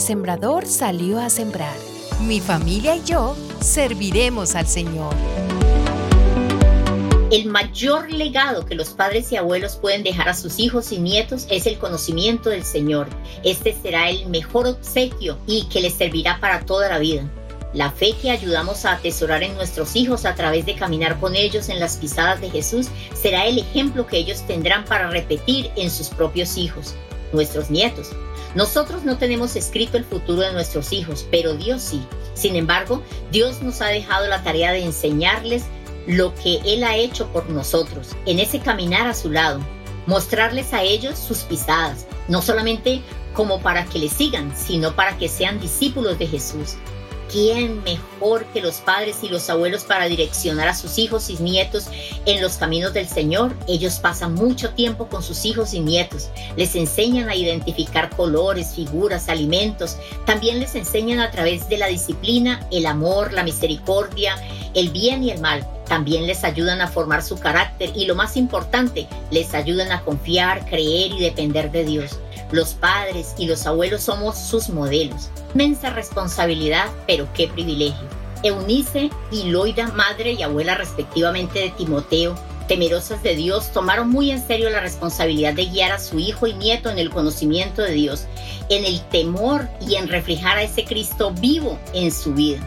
sembrador salió a sembrar. Mi familia y yo serviremos al Señor. El mayor legado que los padres y abuelos pueden dejar a sus hijos y nietos es el conocimiento del Señor. Este será el mejor obsequio y que les servirá para toda la vida. La fe que ayudamos a atesorar en nuestros hijos a través de caminar con ellos en las pisadas de Jesús será el ejemplo que ellos tendrán para repetir en sus propios hijos, nuestros nietos. Nosotros no tenemos escrito el futuro de nuestros hijos, pero Dios sí. Sin embargo, Dios nos ha dejado la tarea de enseñarles lo que Él ha hecho por nosotros, en ese caminar a su lado, mostrarles a ellos sus pisadas, no solamente como para que le sigan, sino para que sean discípulos de Jesús. ¿Quién mejor que los padres y los abuelos para direccionar a sus hijos y nietos en los caminos del Señor? Ellos pasan mucho tiempo con sus hijos y nietos, les enseñan a identificar colores, figuras, alimentos, también les enseñan a través de la disciplina el amor, la misericordia, el bien y el mal. También les ayudan a formar su carácter y lo más importante, les ayudan a confiar, creer y depender de Dios. Los padres y los abuelos somos sus modelos. Mensa responsabilidad, pero qué privilegio. Eunice y Loida, madre y abuela respectivamente de Timoteo, temerosas de Dios, tomaron muy en serio la responsabilidad de guiar a su hijo y nieto en el conocimiento de Dios, en el temor y en reflejar a ese Cristo vivo en su vida.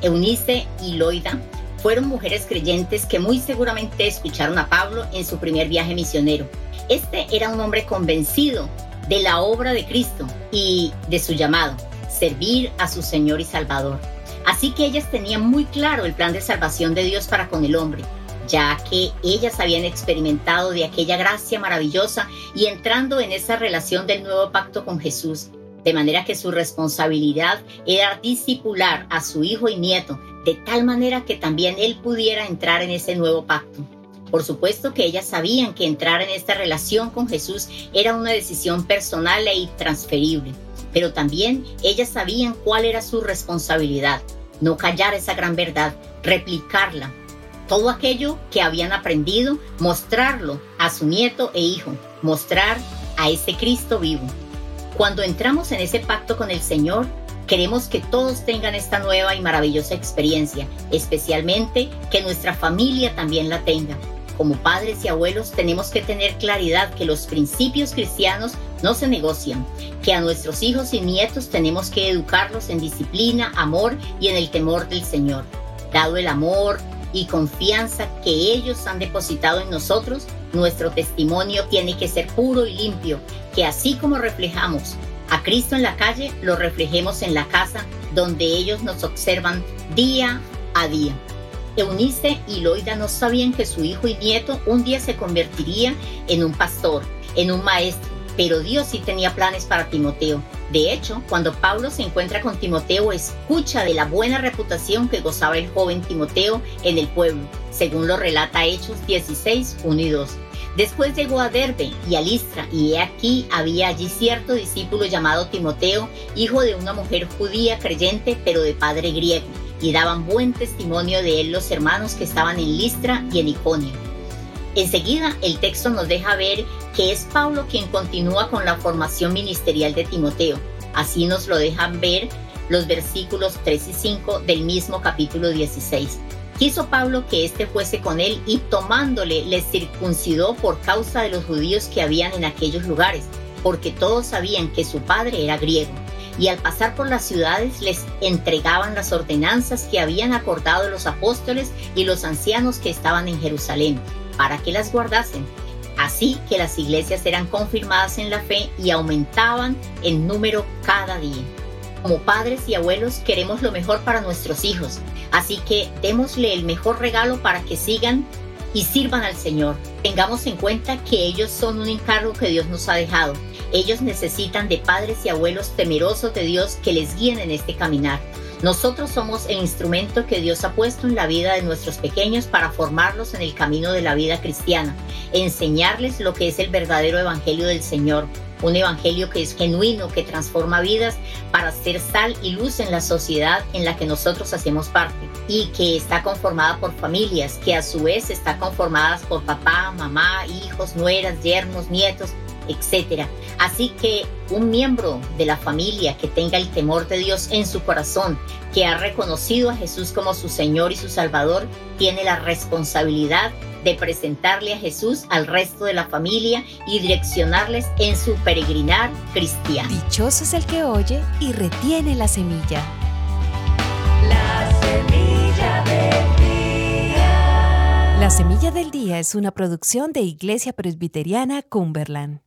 Eunice y Loida fueron mujeres creyentes que muy seguramente escucharon a Pablo en su primer viaje misionero. Este era un hombre convencido de la obra de Cristo y de su llamado, servir a su Señor y Salvador. Así que ellas tenían muy claro el plan de salvación de Dios para con el hombre, ya que ellas habían experimentado de aquella gracia maravillosa y entrando en esa relación del nuevo pacto con Jesús, de manera que su responsabilidad era discipular a su hijo y nieto, de tal manera que también él pudiera entrar en ese nuevo pacto. Por supuesto que ellas sabían que entrar en esta relación con Jesús era una decisión personal e intransferible, pero también ellas sabían cuál era su responsabilidad, no callar esa gran verdad, replicarla. Todo aquello que habían aprendido, mostrarlo a su nieto e hijo, mostrar a ese Cristo vivo. Cuando entramos en ese pacto con el Señor, queremos que todos tengan esta nueva y maravillosa experiencia, especialmente que nuestra familia también la tenga. Como padres y abuelos tenemos que tener claridad que los principios cristianos no se negocian, que a nuestros hijos y nietos tenemos que educarlos en disciplina, amor y en el temor del Señor. Dado el amor y confianza que ellos han depositado en nosotros, nuestro testimonio tiene que ser puro y limpio, que así como reflejamos a Cristo en la calle, lo reflejemos en la casa donde ellos nos observan día a día. Eunice y Loida no sabían que su hijo y nieto un día se convertiría en un pastor, en un maestro, pero Dios sí tenía planes para Timoteo. De hecho, cuando Pablo se encuentra con Timoteo, escucha de la buena reputación que gozaba el joven Timoteo en el pueblo, según lo relata Hechos 16, 1 y 2. Después llegó a Derbe y a Listra, y he aquí había allí cierto discípulo llamado Timoteo, hijo de una mujer judía creyente, pero de padre griego, y daban buen testimonio de él los hermanos que estaban en Listra y en Iconio. Enseguida el texto nos deja ver que es Pablo quien continúa con la formación ministerial de Timoteo. Así nos lo dejan ver los versículos 3 y 5 del mismo capítulo 16. Quiso Pablo que éste fuese con él y tomándole le circuncidó por causa de los judíos que habían en aquellos lugares, porque todos sabían que su padre era griego. Y al pasar por las ciudades les entregaban las ordenanzas que habían acordado los apóstoles y los ancianos que estaban en Jerusalén para que las guardasen. Así que las iglesias eran confirmadas en la fe y aumentaban en número cada día. Como padres y abuelos queremos lo mejor para nuestros hijos, así que démosle el mejor regalo para que sigan y sirvan al Señor. Tengamos en cuenta que ellos son un encargo que Dios nos ha dejado. Ellos necesitan de padres y abuelos temerosos de Dios que les guíen en este caminar. Nosotros somos el instrumento que Dios ha puesto en la vida de nuestros pequeños para formarlos en el camino de la vida cristiana, enseñarles lo que es el verdadero evangelio del Señor, un evangelio que es genuino, que transforma vidas para ser sal y luz en la sociedad en la que nosotros hacemos parte y que está conformada por familias, que a su vez está conformadas por papá, mamá, hijos, nueras, yernos, nietos, etc. Así que un miembro de la familia que tenga el temor de Dios en su corazón, que ha reconocido a Jesús como su Señor y su Salvador, tiene la responsabilidad de presentarle a Jesús al resto de la familia y direccionarles en su peregrinar cristiano. Dichoso es el que oye y retiene la semilla. La semilla del día. La Semilla del Día es una producción de Iglesia Presbiteriana Cumberland.